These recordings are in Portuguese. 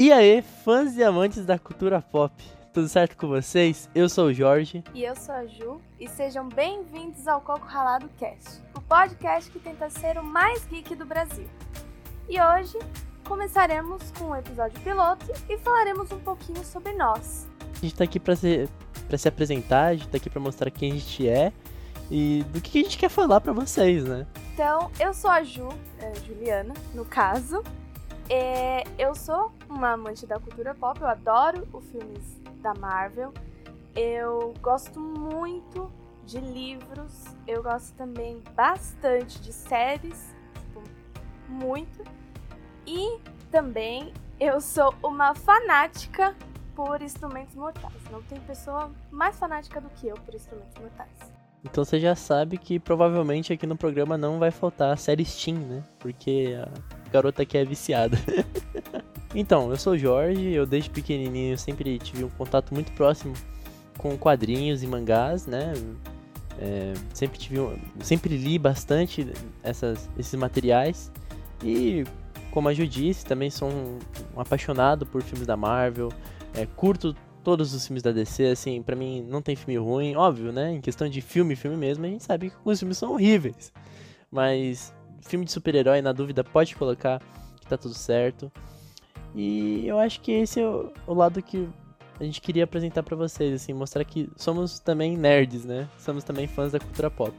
E aí, fãs e amantes da cultura pop, tudo certo com vocês? Eu sou o Jorge. E eu sou a Ju. E sejam bem-vindos ao Coco Ralado Cast, o podcast que tenta ser o mais geek do Brasil. E hoje começaremos com um episódio piloto e falaremos um pouquinho sobre nós. A gente tá aqui pra se, pra se apresentar, a gente tá aqui pra mostrar quem a gente é e do que a gente quer falar pra vocês, né? Então, eu sou a Ju, é, Juliana, no caso. É, eu sou uma amante da cultura pop, eu adoro os filmes da Marvel. Eu gosto muito de livros, eu gosto também bastante de séries, tipo, muito. E também eu sou uma fanática por instrumentos mortais. Não tem pessoa mais fanática do que eu por instrumentos mortais. Então você já sabe que provavelmente aqui no programa não vai faltar a série Steam, né? Porque a garota aqui é viciada. Então, eu sou Jorge, eu desde pequenininho sempre tive um contato muito próximo com quadrinhos e mangás, né? É, sempre tive sempre li bastante essas, esses materiais e como a Ju disse, também sou um apaixonado por filmes da Marvel, é, curto todos os filmes da DC, assim, para mim não tem filme ruim, óbvio, né? Em questão de filme, filme mesmo, a gente sabe que os filmes são horríveis, mas filme de super-herói, na dúvida, pode colocar que tá tudo certo. E eu acho que esse é o, lado que a gente queria apresentar para vocês, assim, mostrar que somos também nerds, né? Somos também fãs da cultura pop.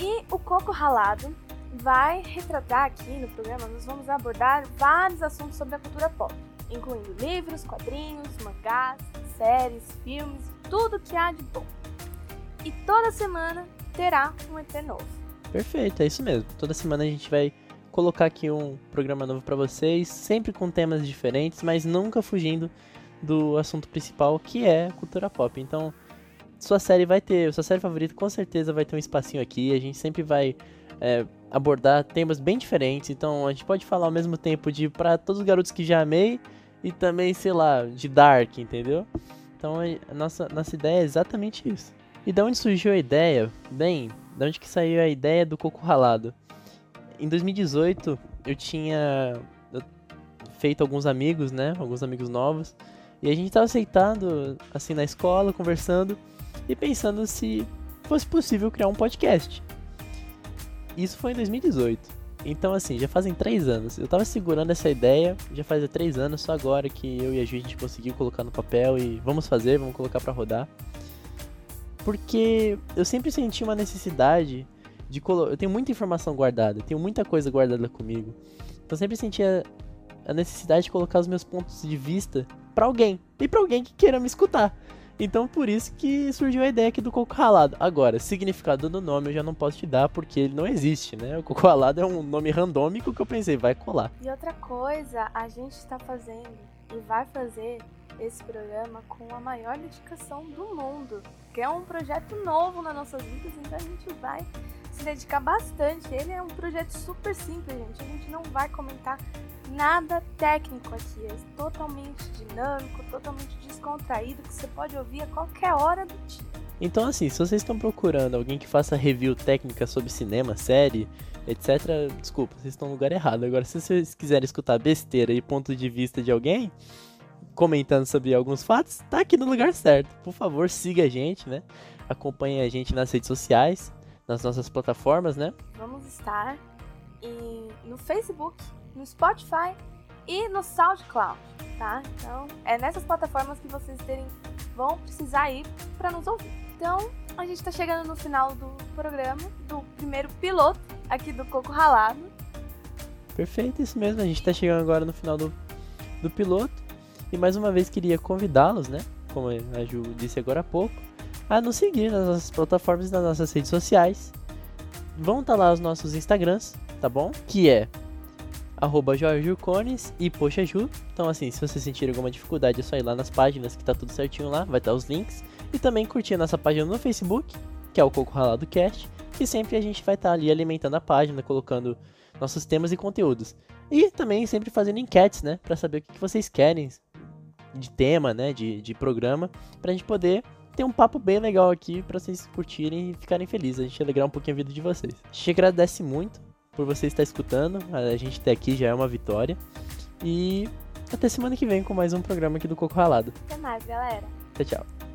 E o Coco Ralado vai retratar aqui no programa, nós vamos abordar vários assuntos sobre a cultura pop, incluindo livros, quadrinhos, mangás, séries, filmes, tudo que há de bom. E toda semana terá um ET novo. Perfeito, é isso mesmo. Toda semana a gente vai colocar aqui um programa novo para vocês, sempre com temas diferentes, mas nunca fugindo do assunto principal, que é cultura pop. Então, sua série vai ter, sua série favorita com certeza vai ter um espacinho aqui. A gente sempre vai é, abordar temas bem diferentes. Então, a gente pode falar ao mesmo tempo de para todos os garotos que já amei e também, sei lá, de Dark, entendeu? Então, a nossa, nossa ideia é exatamente isso. E da onde surgiu a ideia? Bem, da onde que saiu a ideia do coco ralado? em 2018 eu tinha feito alguns amigos, né? Alguns amigos novos. E a gente tava aceitando, assim, na escola, conversando e pensando se fosse possível criar um podcast. Isso foi em 2018. Então, assim, já fazem três anos. Eu tava segurando essa ideia, já fazia três anos, só agora que eu e a gente conseguiu colocar no papel e vamos fazer, vamos colocar para rodar. Porque eu sempre senti uma necessidade de colo... eu tenho muita informação guardada, tenho muita coisa guardada comigo. Então sempre sentia a necessidade de colocar os meus pontos de vista para alguém e para alguém que queira me escutar. Então por isso que surgiu a ideia aqui do coco ralado. Agora, significado do nome eu já não posso te dar porque ele não existe, né? O coco ralado é um nome randômico que eu pensei vai colar. E outra coisa, a gente está fazendo e vai fazer esse programa com a maior dedicação do mundo, que é um projeto novo nas nossas vidas, então a gente vai se dedicar bastante. Ele é um projeto super simples, gente. A gente não vai comentar nada técnico aqui. É totalmente dinâmico, totalmente descontraído, que você pode ouvir a qualquer hora do dia. Então, assim, se vocês estão procurando alguém que faça review técnica sobre cinema, série, etc., desculpa, vocês estão no lugar errado. Agora, se vocês quiserem escutar besteira e ponto de vista de alguém comentando sobre alguns fatos, tá aqui no lugar certo. Por favor, siga a gente, né? Acompanhe a gente nas redes sociais nas nossas plataformas, né? Vamos estar em, no Facebook, no Spotify e no SoundCloud, tá? Então, é nessas plataformas que vocês terem, vão precisar ir para nos ouvir. Então, a gente está chegando no final do programa, do primeiro piloto aqui do Coco Ralado. Perfeito, isso mesmo. A gente está chegando agora no final do, do piloto. E mais uma vez queria convidá-los, né? Como a Ju disse agora há pouco, a nos seguir nas nossas plataformas e nas nossas redes sociais. Vão estar tá lá os nossos Instagrams, tá bom? Que é arroba Cones e Poxaju. Então assim, se você sentir alguma dificuldade é só ir lá nas páginas que tá tudo certinho lá, vai estar tá os links. E também curtir a nossa página no Facebook, que é o Coco Ralado Cast, que sempre a gente vai estar tá ali alimentando a página, colocando nossos temas e conteúdos. E também sempre fazendo enquetes, né, para saber o que vocês querem de tema, né, de, de programa, pra gente poder tem um papo bem legal aqui para vocês curtirem e ficarem felizes. A gente alegrar um pouquinho a vida de vocês. A gente agradece muito por você estar escutando. A gente até aqui já é uma vitória. E até semana que vem com mais um programa aqui do Coco Ralado. Até mais, galera. Tchau, tchau.